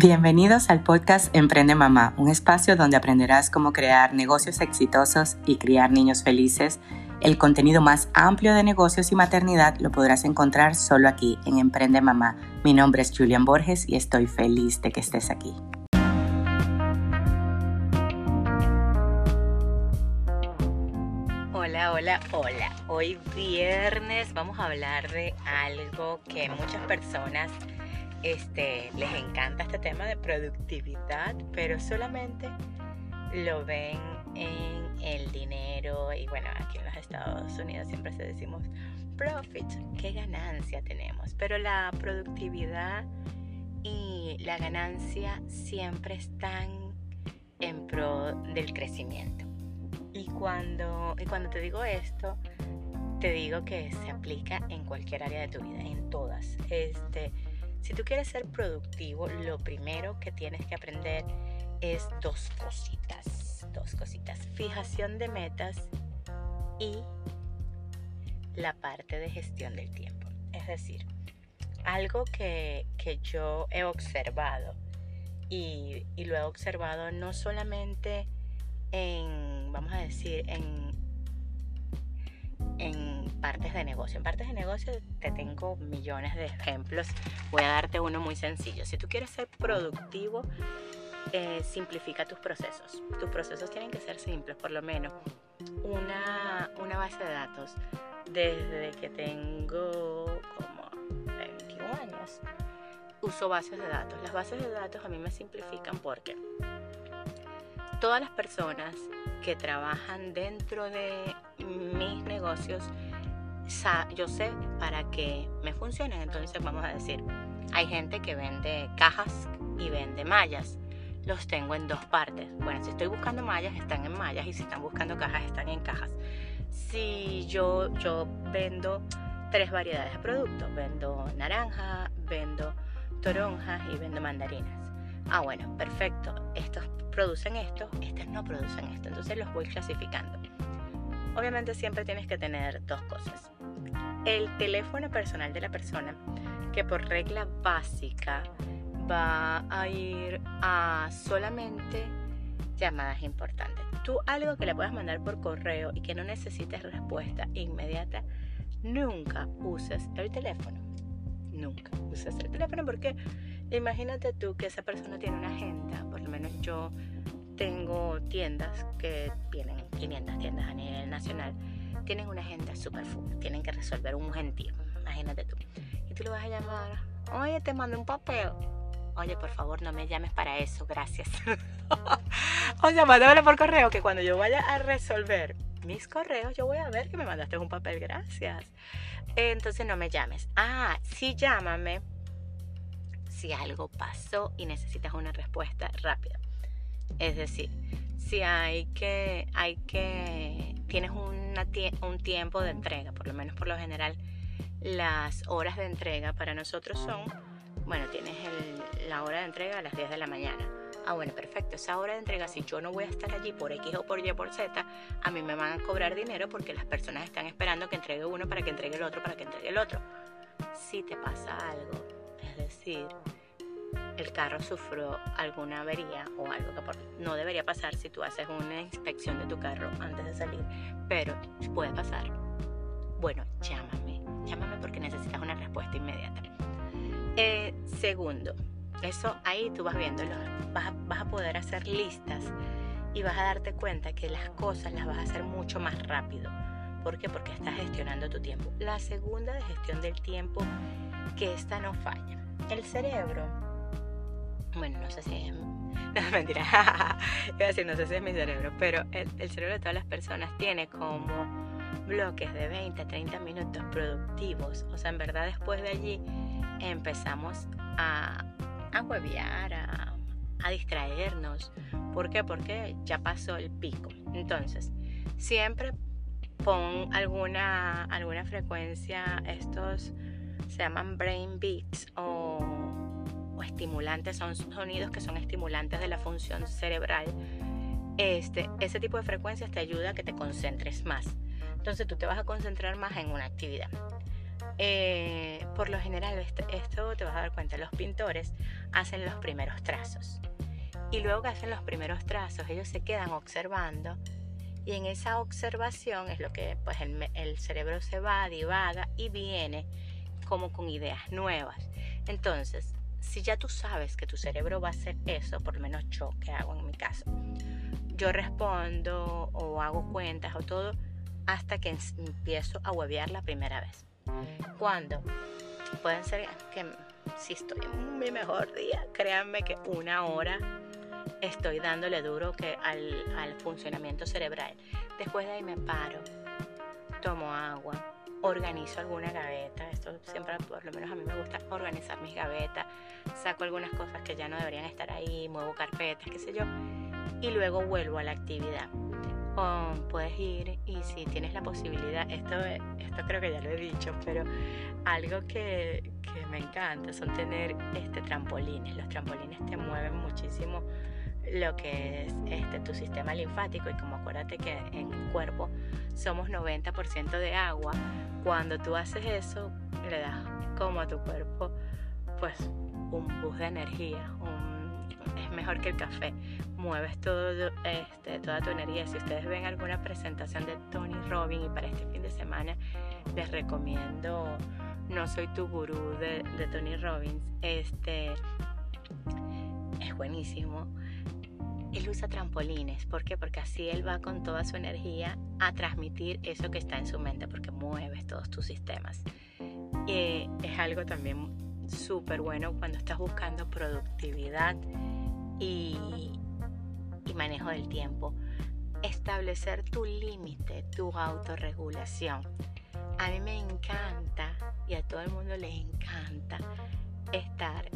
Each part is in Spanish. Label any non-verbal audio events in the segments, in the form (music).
Bienvenidos al podcast Emprende Mamá, un espacio donde aprenderás cómo crear negocios exitosos y criar niños felices. El contenido más amplio de negocios y maternidad lo podrás encontrar solo aquí en Emprende Mamá. Mi nombre es Julian Borges y estoy feliz de que estés aquí. Hola, hola, hola. Hoy viernes vamos a hablar de algo que muchas personas este, les encanta este tema de productividad, pero solamente lo ven en el dinero y bueno, aquí en los Estados Unidos siempre se decimos profit, qué ganancia tenemos, pero la productividad y la ganancia siempre están en pro del crecimiento. Y cuando, y cuando te digo esto, te digo que se aplica en cualquier área de tu vida, en todas. Este, si tú quieres ser productivo, lo primero que tienes que aprender es dos cositas. Dos cositas. Fijación de metas y la parte de gestión del tiempo. Es decir, algo que, yo he observado y, y, lo he observado no solamente en, vamos a decir, en en partes de negocio. En partes de negocio te tengo millones de ejemplos. Voy a darte uno muy sencillo. Si tú quieres ser productivo, eh, simplifica tus procesos. Tus procesos tienen que ser simples, por lo menos. Una, una base de datos desde que tengo como 21 años uso bases de datos. Las bases de datos a mí me simplifican porque todas las personas que trabajan dentro de mis negocios, yo sé para que me funcionen. Entonces vamos a decir, hay gente que vende cajas y vende mallas. Los tengo en dos partes. Bueno, si estoy buscando mallas, están en mallas y si están buscando cajas, están en cajas. Si yo, yo vendo tres variedades de productos, vendo naranja, vendo toronjas y vendo mandarinas. Ah, bueno, perfecto. Estos producen esto, estos no producen esto. Entonces los voy clasificando. Obviamente siempre tienes que tener dos cosas. El teléfono personal de la persona, que por regla básica va a ir a solamente llamadas importantes. Tú algo que le puedas mandar por correo y que no necesites respuesta inmediata, nunca uses el teléfono. Nunca uses el teléfono porque imagínate tú que esa persona tiene una agenda, por lo menos yo tengo tiendas que tienen 500 tiendas a nivel nacional, tienen una agenda super full, tienen que resolver un gentío, imagínate tú. Y tú le vas a llamar, oye, te mando un papel. Oye, por favor, no me llames para eso, gracias. (laughs) o sea, mándamelo por correo, que cuando yo vaya a resolver mis correos, yo voy a ver que me mandaste un papel, gracias. Entonces no me llames. Ah, sí, llámame si algo pasó y necesitas una respuesta rápida. Es decir, si hay que, hay que, tienes una, un tiempo de entrega, por lo menos por lo general, las horas de entrega para nosotros son, bueno, tienes la hora de entrega a las 10 de la mañana. Ah, bueno, perfecto. Esa hora de entrega, si yo no voy a estar allí por X o por Y por Z, a mí me van a cobrar dinero porque las personas están esperando que entregue uno para que entregue el otro, para que entregue el otro. Si te pasa algo, es decir, el carro sufrió alguna avería o algo que no debería pasar si tú haces una inspección de tu carro antes de salir, pero puede pasar. Bueno, llámame, llámame porque necesitas una respuesta inmediata. Eh, segundo, eso ahí tú vas viendo, vas vas a poder hacer listas y vas a darte cuenta que las cosas las vas a hacer mucho más rápido. ¿Por qué? Porque estás gestionando tu tiempo. La segunda de gestión del tiempo, que esta no falla. El cerebro bueno, no sé si es... No, mentira. (laughs) Iba a decir, no sé si es mi cerebro, pero el, cerebro de todas las personas tiene como bloques de 20 a 30 minutos productivos. O sea, en verdad después de allí empezamos a, a a, a distraernos. ¿Por qué? Porque ya pasó el pico. Entonces, siempre pon alguna, alguna frecuencia, estos se llaman brain beats o estimulantes, son sonidos que son estimulantes de la función cerebral. Este, ese tipo de frecuencias te ayuda a que te concentres más. Entonces tú te vas a concentrar más en una actividad. eh, por lo general, esto, esto, te vas a dar cuenta, los pintores hacen los primeros trazos. Y luego que hacen los primeros trazos, ellos se quedan observando y en esa observación es lo que pues el, el cerebro se va, divaga y viene como con ideas nuevas. Entonces, si ya tú sabes que tu cerebro va a hacer eso, por lo menos yo que hago en mi caso, yo respondo o hago cuentas o todo hasta que empiezo a huevear la primera vez. Cuando pueden ser que si estoy en mi mejor día, créanme que una hora estoy dándole duro que al, al funcionamiento cerebral. Después de ahí me paro, tomo agua, organizo alguna gaveta. Esto siempre, por lo menos a mí me gusta organizar mis gavetas. Saco algunas cosas que ya no deberían estar ahí, muevo carpetas, qué sé yo. Y luego vuelvo a la actividad. Puedes ir y si tienes la posibilidad, esto, esto creo que ya lo he dicho, pero algo que, que me encanta son tener este trampolines. Los trampolines te mueven muchísimo lo que es este, tu sistema linfático y como acuérdate que en el cuerpo somos 90% de agua, cuando tú haces eso le das como a tu cuerpo pues un boost de energía, es mejor que el café, mueves todo, este, toda tu energía. Si ustedes ven alguna presentación de Tony Robbins y para este fin de semana les recomiendo No soy tu gurú de, de Tony Robbins, este es buenísimo él usa trampolines. ¿Por qué? Porque así él va con toda su energía a transmitir eso que está en su mente, porque mueves todos tus sistemas. Y es algo también súper bueno cuando estás buscando productividad y, manejo del tiempo. Establecer tu límite, tu autorregulación. A mí me encanta y a todo el mundo le encanta estar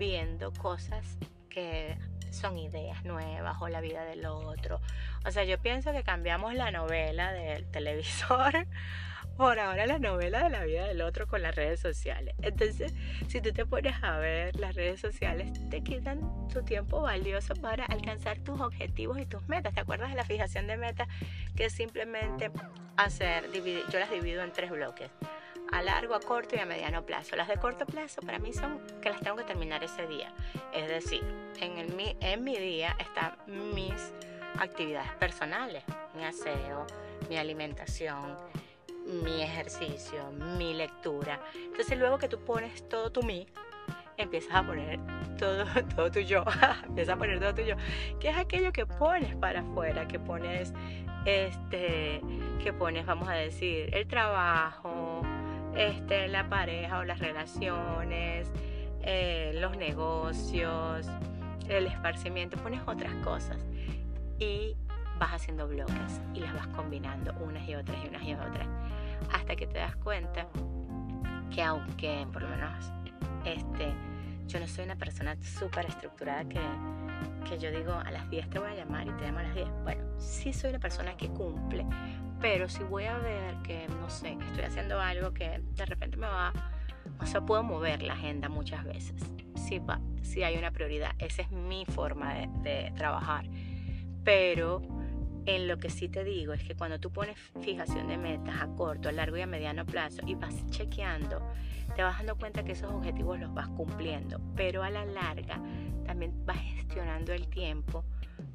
viendo cosas que son ideas nuevas o la vida del otro. O sea, yo pienso que cambiamos la novela del televisor (laughs) por ahora la novela de la vida del otro con las redes sociales. Entonces, si tú te pones a ver las redes sociales, te quitan tu tiempo valioso para alcanzar tus objetivos y tus metas. ¿Te acuerdas de la fijación de metas? Que es simplemente hacer, dividir, yo las divido en tres bloques a largo, a corto y a mediano plazo. Las de corto plazo para mí son que las tengo que terminar ese día. Es decir, en, el, en mi día están mis actividades personales, mi aseo, mi alimentación, mi ejercicio, mi lectura. Entonces luego que tú pones todo tu mí, empiezas a poner todo, (laughs) todo tu yo, (laughs) empiezas a poner todo tu yo, que es aquello que pones para afuera, que pones, este, que pones, vamos a decir, el trabajo, este, la pareja o las relaciones, eh, los negocios, el esparcimiento, pones otras cosas y vas haciendo bloques y las vas combinando unas y otras y unas y otras hasta que te das cuenta que aunque por lo menos este, yo no soy una persona súper estructurada que, que yo digo a las 10 te voy a llamar y te llamo a las 10. Bueno, sí soy una persona que cumple, pero si voy a ver que, no sé, que estoy haciendo algo que de repente me va, o sea, puedo mover la agenda muchas veces. Si, va, si hay una prioridad, esa es mi forma de, de trabajar. Pero en lo que sí te digo es que cuando tú pones fijación de metas a corto, a largo y a mediano plazo y vas chequeando, te vas dando cuenta que esos objetivos los vas cumpliendo, pero a la larga también vas gestionando el tiempo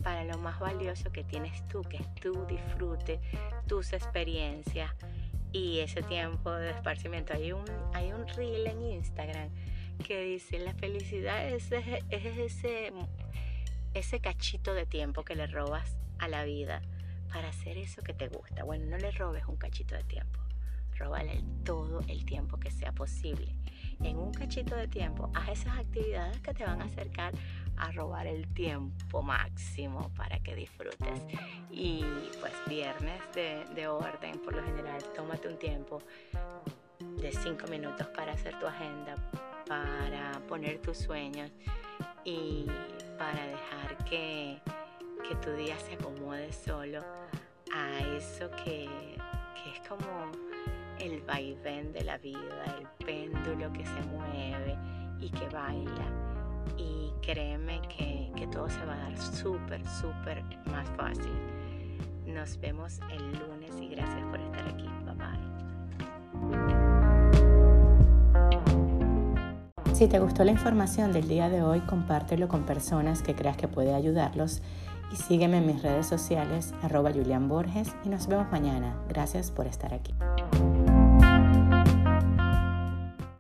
para lo más valioso que tienes tú, que es tu disfrute, tus experiencias y ese tiempo de esparcimiento. Hay un, hay un reel en Instagram que dice, la felicidad es, es, ese, ese cachito de tiempo que le robas a la vida para hacer eso que te gusta. Bueno, no le robes un cachito de tiempo, róbale todo el tiempo que sea posible. En un cachito de tiempo, haz esas actividades que te van a acercar a robar el tiempo máximo para que disfrutes. Y pues viernes de, de orden, por lo general, tómate un tiempo de cinco minutos para hacer tu agenda, para poner tus sueños y para dejar que, que tu día se acomode solo a eso que, que es como el vaivén de la vida, el péndulo que se mueve y que baila. Y créeme que, que todo se va a dar súper, súper más fácil. Nos vemos el lunes y gracias por estar aquí. Bye bye. Si te gustó la información del día de hoy, compártelo con personas que creas que puede ayudarlos y sígueme en mis redes sociales arroba Julian Borges y nos vemos mañana. Gracias por estar aquí.